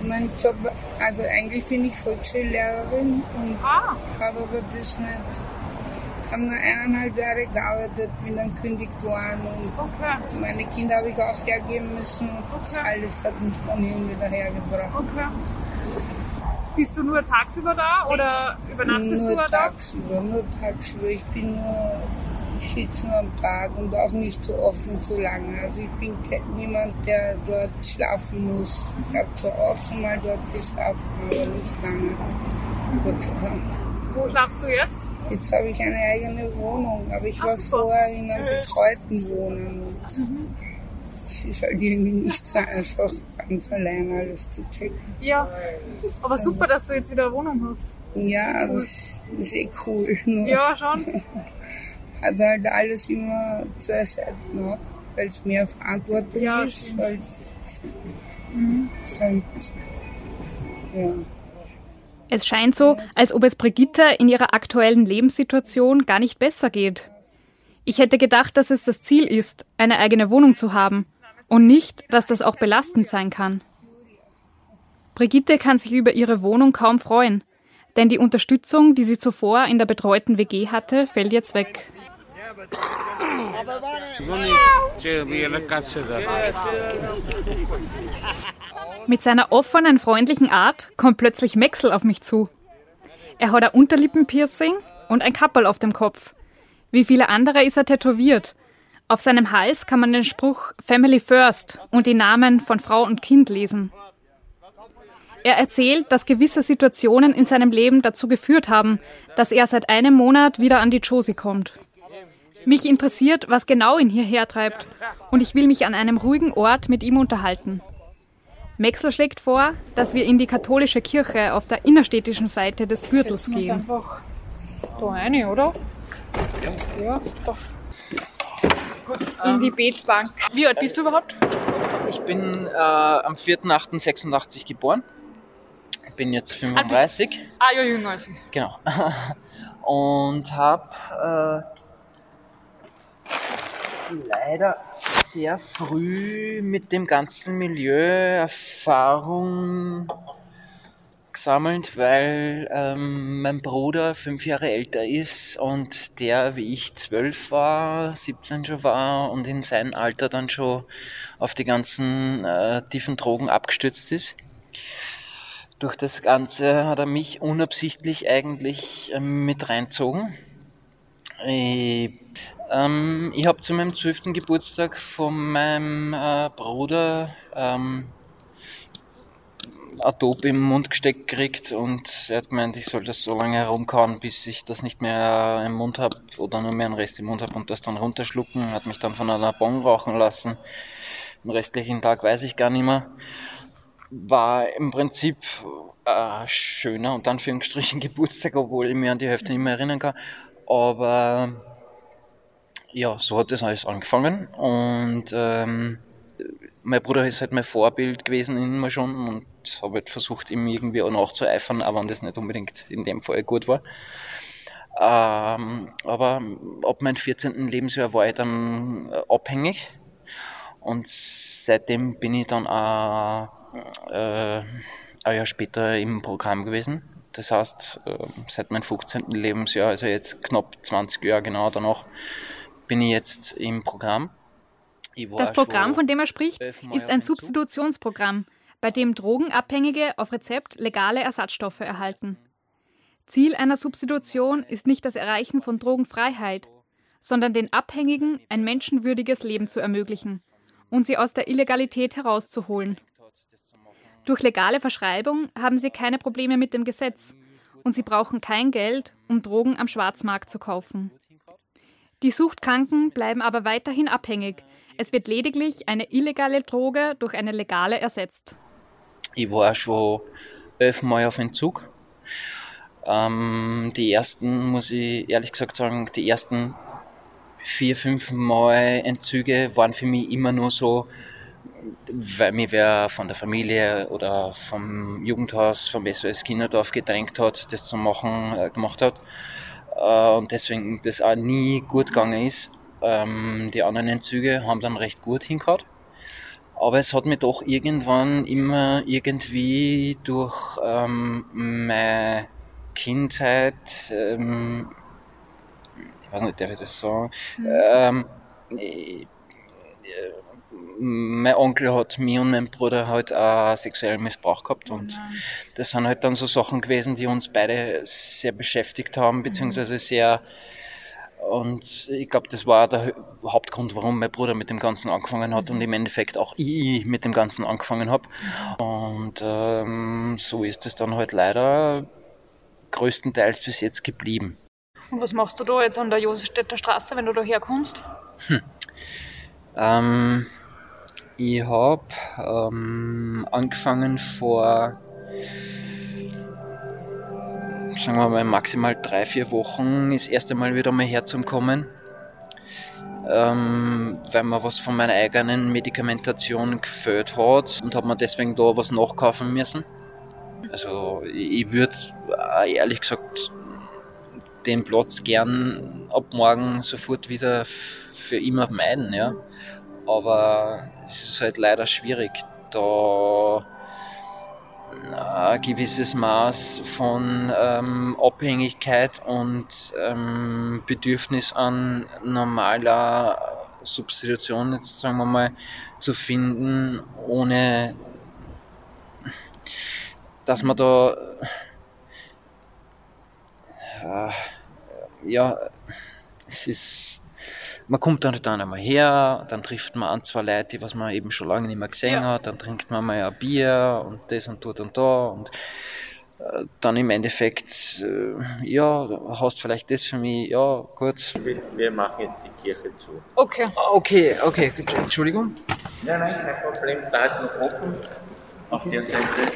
Mein Job, also eigentlich bin ich Volksschullehrerin und ah. habe aber das nicht, habe nur eineinhalb Jahre gearbeitet, bin dann kündigt worden und okay. meine Kinder habe ich auch hergeben müssen und Okay. alles hat mich dann irgendwie dahergebracht. Okay. Bist du nur tagsüber da oder übernachtest nur du da? tagsüber, nur tagsüber. Ich bin nur, ich sitze nur am Tag und auch nicht so oft und so lange. Also ich bin niemand, der dort schlafen muss. Ich habe zwar auch schon mal dort geschlafen, aber nicht lange. Gott sei Dank. Wo schlafst du jetzt? Jetzt habe ich eine eigene Wohnung, aber ich war vorher in einem betreuten Wohnen. Und Es ist halt irgendwie nicht so einfach, ganz allein alles zu checken. Ja. Aber super, dass du jetzt wieder eine Wohnung hast. Ja, das ist eh cool. Nur Ja, schon. [laughs] Hat halt alles immer zwei Seiten, ne? weil es mehr Verantwortung Ja, ist als Mhm. sonst. Ja. Es scheint so, als ob es Brigitte in ihrer aktuellen Lebenssituation gar nicht besser geht. Ich hätte gedacht, dass es das Ziel ist, eine eigene Wohnung zu haben und nicht, dass das auch belastend sein kann. Brigitte kann sich über ihre Wohnung kaum freuen, denn die Unterstützung, die sie zuvor in der betreuten WG hatte, fällt jetzt weg. Mit seiner offenen, freundlichen Art kommt plötzlich Maxel auf mich zu. Er hat ein Unterlippenpiercing und ein Kappel auf dem Kopf. Wie viele andere ist er tätowiert. Auf seinem Hals kann man den Spruch Family First und die Namen von Frau und Kind lesen. Er erzählt, dass gewisse Situationen in seinem Leben dazu geführt haben, dass er seit einem Monat wieder an die Josie kommt. Mich interessiert, was genau ihn hierher treibt, und ich will mich an einem ruhigen Ort mit ihm unterhalten. Maxel schlägt vor, dass wir in die katholische Kirche auf der innerstädtischen Seite des Gürtels gehen. einfach da rein, oder? Ja, super. In die Betbank. Wie alt bist du überhaupt? Ich bin äh, am 4.8.86 geboren. Bin jetzt 35. Ah, ja, jünger als ich. Genau. [laughs] Und habe äh, leider sehr früh mit dem ganzen Milieu Erfahrung gesammelt, weil ähm, mein Bruder fünf Jahre älter ist und der, wie ich zwölf war, 17 schon war und in seinem Alter dann schon auf die ganzen äh, tiefen Drogen abgestürzt ist. Durch das Ganze hat er mich unabsichtlich eigentlich ähm, mit reinzogen. Ich, ähm, ich habe zu meinem zwölften Geburtstag von meinem äh, Bruder ähm, Adobe im Mund gesteckt gekriegt und er hat gemeint, ich soll das so lange herumkauen, bis ich das nicht mehr im Mund habe oder nur mehr einen Rest im Mund habe und das dann runterschlucken. Hat mich dann von einer Bon rauchen lassen. Den restlichen Tag weiß ich gar nicht mehr. War im Prinzip ein schöner und Anführungsstrichen [laughs] Geburtstag, obwohl ich mir an die Hälfte nicht mehr erinnern kann. Aber ja, so hat das alles angefangen und ähm, mein Bruder ist halt mein Vorbild gewesen immer schon und habe halt versucht, ihm irgendwie auch nachzueifern, auch wenn das nicht unbedingt in dem Fall gut war. Ähm, aber ab meinem 14. Lebensjahr war ich dann äh, abhängig und seitdem bin ich dann auch äh, ein Jahr später im Programm gewesen. Das heißt, äh, seit meinem 15. Lebensjahr, also jetzt knapp 20 Jahre genau danach, bin ich jetzt im Programm. Das Programm, von dem er spricht, ist ein Substitutionsprogramm, bei dem Drogenabhängige auf Rezept legale Ersatzstoffe erhalten. Ziel einer Substitution ist nicht das Erreichen von Drogenfreiheit, sondern den Abhängigen ein menschenwürdiges Leben zu ermöglichen und sie aus der Illegalität herauszuholen. Durch legale Verschreibung haben sie keine Probleme mit dem Gesetz und sie brauchen kein Geld, um Drogen am Schwarzmarkt zu kaufen. Die Suchtkranken bleiben aber weiterhin abhängig. Es wird lediglich eine illegale Droge durch eine legale ersetzt. Ich war schon elfmal auf Entzug. Ähm, die ersten, muss ich ehrlich gesagt sagen, die ersten vier, fünf Mal Entzüge waren für mich immer nur so, weil mir wer von der Familie oder vom Jugendhaus, vom SOS Kinderdorf gedrängt hat, das zu machen, äh, gemacht hat. Äh, und deswegen das auch nie gut gegangen ist. Ähm, die anderen Entzüge haben dann recht gut hingehauen. Aber es hat mich doch irgendwann immer irgendwie durch ähm, meine Kindheit, ähm, ich weiß nicht, darf ich das sagen, mhm. ähm, ich, mein Onkel hat mich und meinen Bruder halt auch sexuellen Missbrauch gehabt und oh das sind halt dann so Sachen gewesen, die uns beide sehr beschäftigt haben, beziehungsweise sehr und ich glaube, das war der Hauptgrund, warum mein Bruder mit dem Ganzen angefangen hat und im Endeffekt auch ich mit dem Ganzen angefangen habe. Und ähm, so ist es dann halt leider größtenteils bis jetzt geblieben. Und was machst du da jetzt an der Josefstädter Straße, wenn du da herkommst? Hm. Ähm, ich habe ähm, angefangen vor, sagen wir mal, maximal drei, vier Wochen das erste Mal wieder mal herzukommen, ähm, weil mir was von meiner eigenen Medikamentation gefällt hat und habe mir deswegen da was nachkaufen müssen. Also ich würde ehrlich gesagt den Platz gern ab morgen sofort wieder für immer meiden, ja aber es ist halt leider schwierig, da ein gewisses Maß von ähm, Abhängigkeit und ähm, Bedürfnis an normaler Substitution, jetzt sagen wir mal, zu finden, ohne dass man da äh, ja, es ist man kommt dann dann einmal her, dann trifft man an zwei Leute, die was man eben schon lange nicht mehr gesehen Ja. hat, dann trinkt man mal ein Bier und das und dort und da und äh, dann im Endeffekt, äh, ja, hast vielleicht das für mich, ja, gut. Wir machen jetzt die Kirche zu. Okay. Okay, okay, Entschuldigung. Nein, nein, kein Problem. Da ist noch offen. Auf der Seite.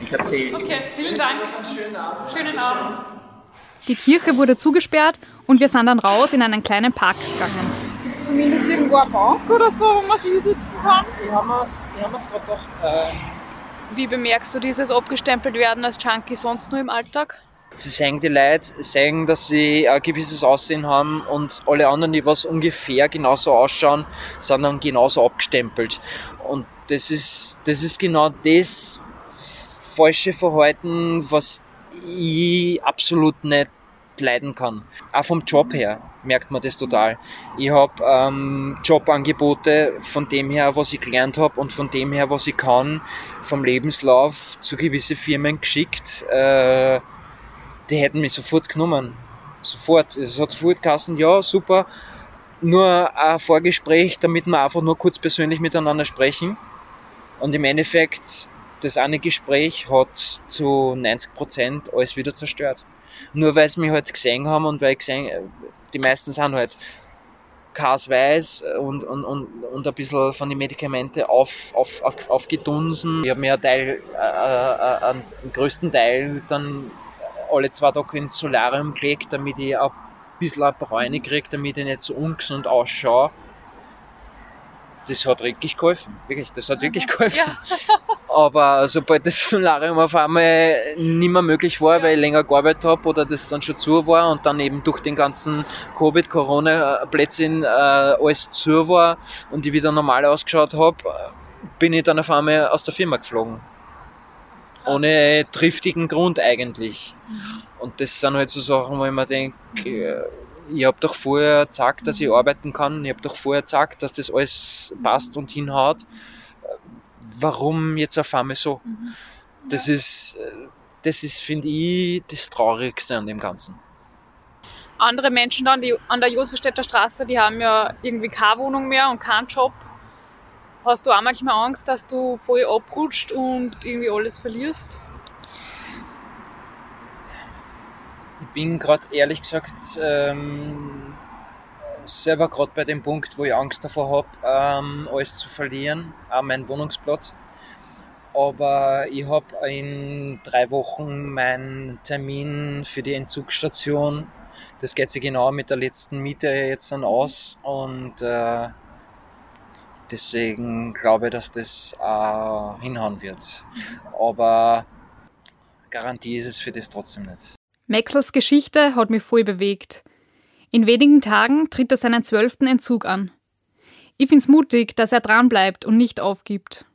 Ich habe die. Okay, vielen Dank. Schönen Abend. Die Kirche wurde zugesperrt und wir sind dann raus in einen kleinen Park gegangen. Gibt zumindest irgendwo eine Bank oder so, wo man sich sitzen kann? Ich habe es gerade doch. Äh, Wie bemerkst du dieses abgestempelt werden als Junkie sonst nur im Alltag? Sie sehen die Leute, sehen, dass sie ein gewisses Aussehen haben und alle anderen, die was ungefähr genauso ausschauen, sind dann genauso abgestempelt. Und das ist, das ist genau das falsche Verhalten, was ich absolut nicht leiden kann. Auch vom Job her merkt man das total. Ich habe ähm, Jobangebote von dem her, was ich gelernt habe und von dem her, was ich kann, vom Lebenslauf zu gewissen Firmen geschickt. Äh, die hätten mich sofort genommen. Sofort. Es hat sofort geheißen, ja, super. Nur ein Vorgespräch, damit wir einfach nur kurz persönlich miteinander sprechen. Und im Endeffekt, das eine Gespräch hat zu 90 Prozent alles wieder zerstört. Nur weil sie mich halt gesehen haben und weil ich gesehen, die meisten sind halt Kas weiß und, und, und, und ein bisschen von den Medikamenten auf, auf, auf, aufgedunsen. Ich habe mir einen Teil, äh, äh, einen größten Teil dann alle zwei Tage ins Solarium gelegt, damit ich ein bisschen eine Bräune kriege, damit ich nicht so ungesund ausschaue. Das hat wirklich geholfen. Wirklich, das hat wirklich geholfen. [laughs] Aber sobald das Solarium auf einmal nicht mehr möglich war, weil ich länger gearbeitet habe oder das dann schon zu war und dann eben durch den ganzen Covid, Corona-Plätzchen äh, alles zu war und ich wieder normal ausgeschaut habe, bin ich dann auf einmal aus der Firma geflogen. Ohne triftigen Grund eigentlich. Und das sind halt so Sachen, wo ich mir denke, ich habe doch vorher gesagt, dass ich arbeiten kann, ich habe doch vorher gesagt, dass das alles passt und hinhaut. Warum jetzt auf einmal so? Das ist, äh, das ist, finde ich, das Traurigste an dem Ganzen. Andere Menschen dann, die an der Josefstädter Straße, die haben ja irgendwie keine Wohnung mehr und keinen Job. Hast du auch manchmal Angst, dass du voll abrutscht und irgendwie alles verlierst? Ich bin gerade ehrlich gesagt ähm, selber gerade bei dem Punkt, wo ich Angst davor habe, ähm, alles zu verlieren, auch meinen Wohnungsplatz. Aber ich habe in drei Wochen meinen Termin für die Entzugsstation. Das geht sich genau mit der letzten Miete jetzt dann aus und äh, deswegen glaube ich, dass das auch hinhauen wird. Aber Garantie ist es für das trotzdem nicht. Maxels Geschichte hat mich voll bewegt. In wenigen Tagen tritt er seinen zwölften Entzug an. Ich find's mutig, dass er dranbleibt und nicht aufgibt.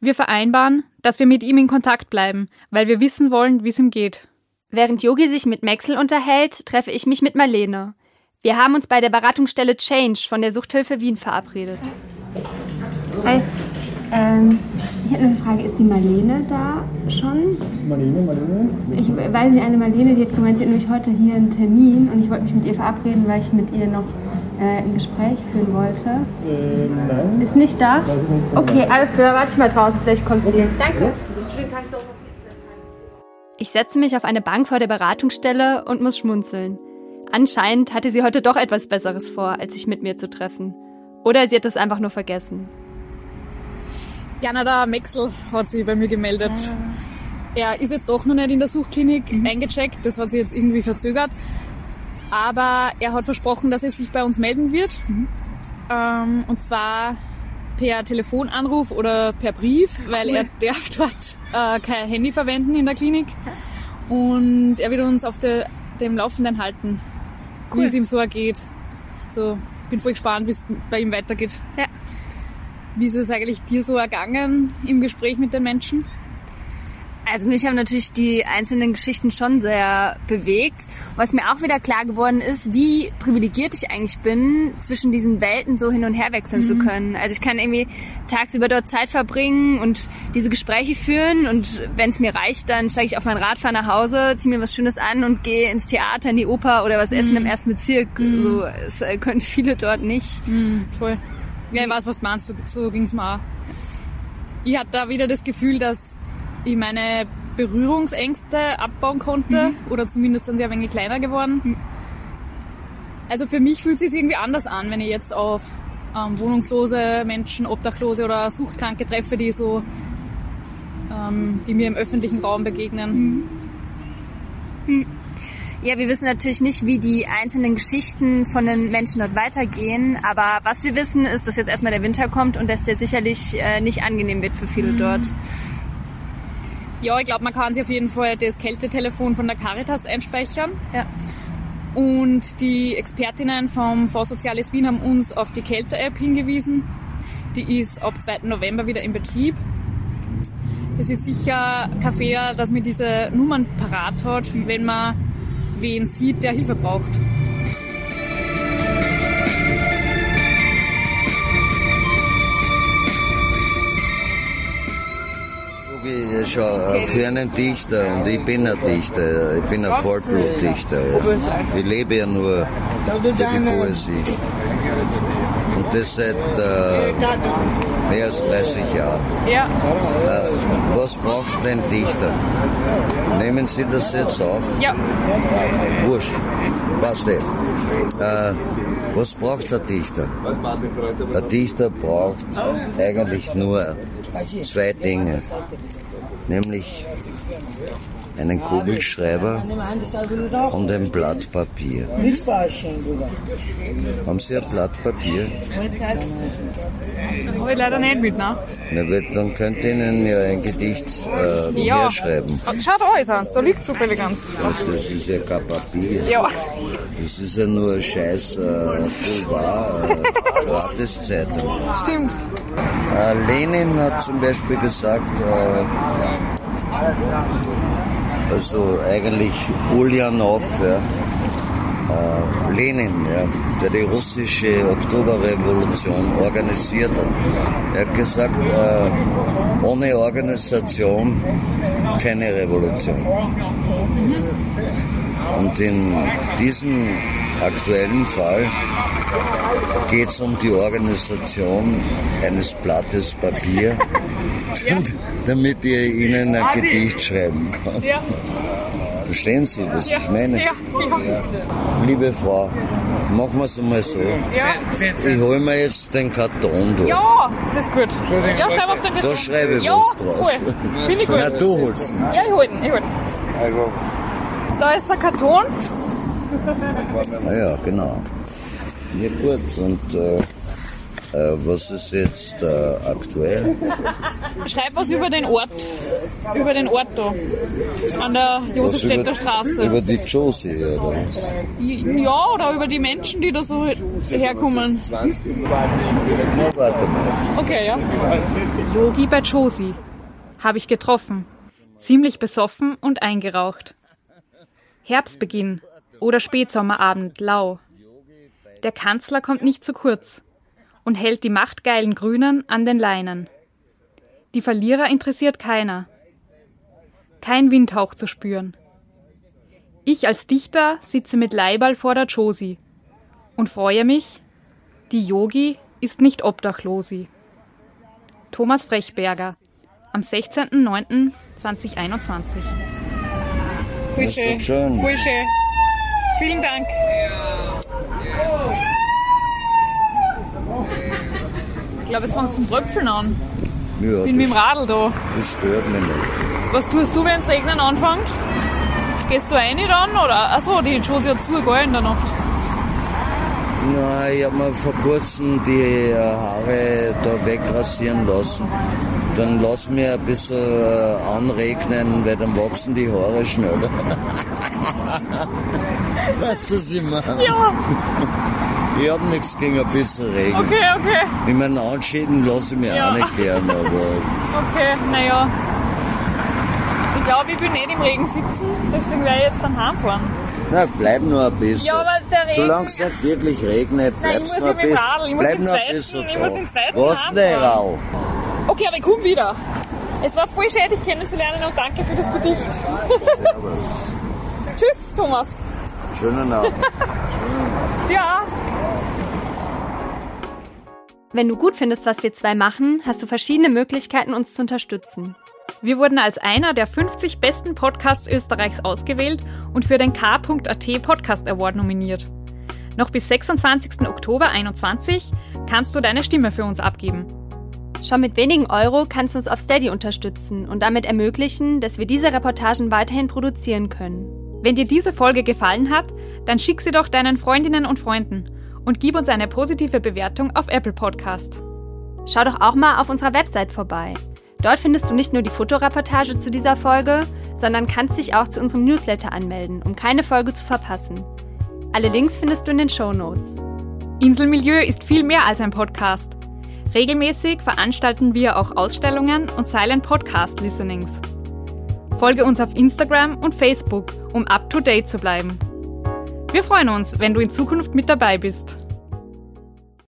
Wir vereinbaren, dass wir mit ihm in Kontakt bleiben, weil wir wissen wollen, wie es ihm geht. Während Yogi sich mit Maxel unterhält, treffe ich mich mit Marlene. Wir haben uns bei der Beratungsstelle Change von der Suchthilfe Wien verabredet. Hi. Ähm, ich habe eine Frage. Ist die Marlene da schon? Marlene, Marlene? Ich weiß nicht, eine Marlene, die hat gemeint, sie hat nämlich heute hier einen Termin und ich wollte mich mit ihr verabreden, weil ich mit ihr noch äh, ein Gespräch führen wollte. Äh, nein. Ist nicht da? Okay, alles klar, warte ich mal draußen, vielleicht kommt sie. Danke. Ich setze mich auf eine Bank vor der Beratungsstelle und muss schmunzeln. Anscheinend hatte sie heute doch etwas Besseres vor, als sich mit mir zu treffen. Oder sie hat es einfach nur vergessen. Der Maxel hat sich bei mir gemeldet. Er ist jetzt doch noch nicht in der Suchklinik eingecheckt, das hat sich jetzt irgendwie verzögert. Aber er hat versprochen, dass er sich bei uns melden wird. Ähm, und zwar per Telefonanruf oder per Brief, weil er darf dort äh, kein Handy verwenden in der Klinik. Und er wird uns auf de, dem Laufenden halten, wie Cool. es ihm so ergeht. So, bin voll gespannt, wie es bei ihm weitergeht. Ja. Wie ist es eigentlich dir so ergangen im Gespräch mit den Menschen? Also mich haben natürlich die einzelnen Geschichten schon sehr bewegt. Was mir auch wieder klar geworden ist, wie privilegiert ich eigentlich bin, zwischen diesen Welten so hin und her wechseln Mhm. zu können. Also ich kann irgendwie tagsüber dort Zeit verbringen und diese Gespräche führen und wenn es mir reicht, dann steige ich auf mein Rad, fahre nach Hause, ziehe mir was Schönes an und gehe ins Theater, in die Oper oder was essen Mhm. im ersten Bezirk. So, das äh, können viele dort nicht. Mhm, voll. Ja, ich weiß, was du meinst, so, so ging's mir auch. Ich hatte da wieder das Gefühl, dass ich meine Berührungsängste abbauen konnte oder zumindest sind sie ein wenig kleiner geworden. Also für mich fühlt es sich irgendwie anders an, wenn ich jetzt auf ähm, wohnungslose Menschen, Obdachlose oder Suchtkranke treffe, die so, ähm, die mir im öffentlichen Raum begegnen. Ja, wir wissen natürlich nicht, wie die einzelnen Geschichten von den Menschen dort weitergehen, aber was wir wissen, ist, dass jetzt erstmal der Winter kommt und dass der sicherlich äh, nicht angenehm wird für viele Mhm. dort. Ja, ich glaube, man kann sich auf jeden Fall das Kältetelefon von der Caritas einspeichern. Ja. Und die Expertinnen vom Fonds Soziales Wien haben uns auf die Kälte-App hingewiesen. Die ist ab 2. November wieder in Betrieb. Es ist sicher kein Fehler, dass man diese Nummern parat hat, wenn man wen sieht, der Hilfe braucht. Yogi ist schon für einen Dichter und ich bin ein Dichter, ich bin ein Vollblutdichter. Ich lebe ja nur für die Poesie. Und das seit äh, mehr als 30 Jahren. Ja. Äh, was braucht ein Dichter? Nehmen Sie das jetzt auf? Ja. Wurscht. Passt eh. Äh, was braucht der Dichter? Der Dichter braucht eigentlich nur zwei Dinge. Nämlich einen Kugelschreiber und ein Blatt Papier. Haben Sie ein Blatt Papier? Habe ich leider nicht mit, ne? Na, dann könnt ihr Ihnen ja ein Gedicht äh, Ja. herschreiben. Schau da ist eins, da liegt zufällig eins. Das ist ja kein Papier. Ja. Das ist ja nur ein scheiß äh, Boulevard, äh, Gratiszeitung. Stimmt. Äh, Lenin hat zum Beispiel gesagt, äh, also eigentlich Ulyanov, ja, äh, Lenin, ja, der die russische Oktoberrevolution organisiert hat. Er hat gesagt, äh, ohne Organisation keine Revolution. Und in diesem aktuellen Fall geht es um die Organisation eines Blattes Papier, damit ihr ihnen ein Gedicht schreiben kann. Ja. Verstehen Sie, was ich meine? Ja, ja. Liebe Frau, machen wir es einmal so. Ja. Ich hole mir jetzt den Karton durch. Ja, das ist gut. Ja, schreib auf den Da schreibe ich ja, was drauf. Voll. Finde ich gut. Na, du holst ihn. Ja, ich hol ihn, ich hol ihn. Also. Da ist der Karton. Ah ja, genau. Ja gut, und äh, äh, was ist jetzt äh, aktuell? [laughs] Schreib was über den Ort. Über den Ort da. An der Josefstädter Straße. Über, die Josie oder was? Ja, oder über die Menschen, die da so herkommen. Na, warte mal. Okay, ja. Yogi bei Josie. Habe ich getroffen. Ziemlich besoffen und eingeraucht. Herbstbeginn oder Spätsommerabend lau. Der Kanzler kommt nicht zu kurz und hält die machtgeilen Grünen an den Leinen. Die Verlierer interessiert keiner. Kein Windhauch zu spüren. Ich als Dichter sitze mit Leibal vor der Josie und freue mich, die Yogi ist nicht obdachlosi. Thomas Frechberger am 16.09.2021. Voll schön. schön. Voll schön. Vielen Dank. Ich glaube, es fängt zum Tröpfeln an. Ja, Bin mit dem Radl da. das stört mich nicht. Was tust du, wenn es regnen anfängt? Gehst du rein dann? Oder? Achso, die Josie hat zu, gell, in der Nacht. Na, ich habe mir vor kurzem die äh, Haare da wegrasieren lassen. Dann lass mir ein bisschen äh, anregnen, weil dann wachsen die Haare schneller. [laughs] weißt du, was ich meine? Ja. Ich hab nichts gegen ein bisschen Regen. Okay, okay. Ich meine, anschieden lasse ich mir Ja. auch nicht gern, aber Okay, naja. Ich glaube, ich will nicht im Regen sitzen, deswegen werde ich jetzt dann heimfahren. Na, bleib nur ein bisschen. Ja, aber der Regen- Solange es nicht wirklich regnet, muss nur ein mit dem bisschen. Radl, ich muss bleib im nur ein zweiten- bisschen ich muss im zweiten Was denn, heimfahren. Rau? Okay, aber ich komme wieder. Es war voll schön, dich kennenzulernen und danke für das Gedicht. [laughs] Tschüss, Thomas. Schönen Abend. [laughs] Ja. Wenn du gut findest, was wir zwei machen, hast du verschiedene Möglichkeiten, uns zu unterstützen. Wir wurden als einer der 50 besten Podcasts Österreichs ausgewählt und für den K.at Podcast Award nominiert. Noch bis 26. Oktober 21 kannst du deine Stimme für uns abgeben. Schon mit wenigen Euro kannst du uns auf Steady unterstützen und damit ermöglichen, dass wir diese Reportagen weiterhin produzieren können. Wenn dir diese Folge gefallen hat, dann schick sie doch deinen Freundinnen und Freunden und gib uns eine positive Bewertung auf Apple Podcast. Schau doch auch mal auf unserer Website vorbei. Dort findest du nicht nur die Fotoreportage zu dieser Folge, sondern kannst dich auch zu unserem Newsletter anmelden, um keine Folge zu verpassen. Alle Links findest du in den Show Notes. Inselmilieu ist viel mehr als ein Podcast. Regelmäßig veranstalten wir auch Ausstellungen und Silent Podcast Listenings. Folge uns auf Instagram und Facebook, um up to date zu bleiben. Wir freuen uns, wenn du in Zukunft mit dabei bist.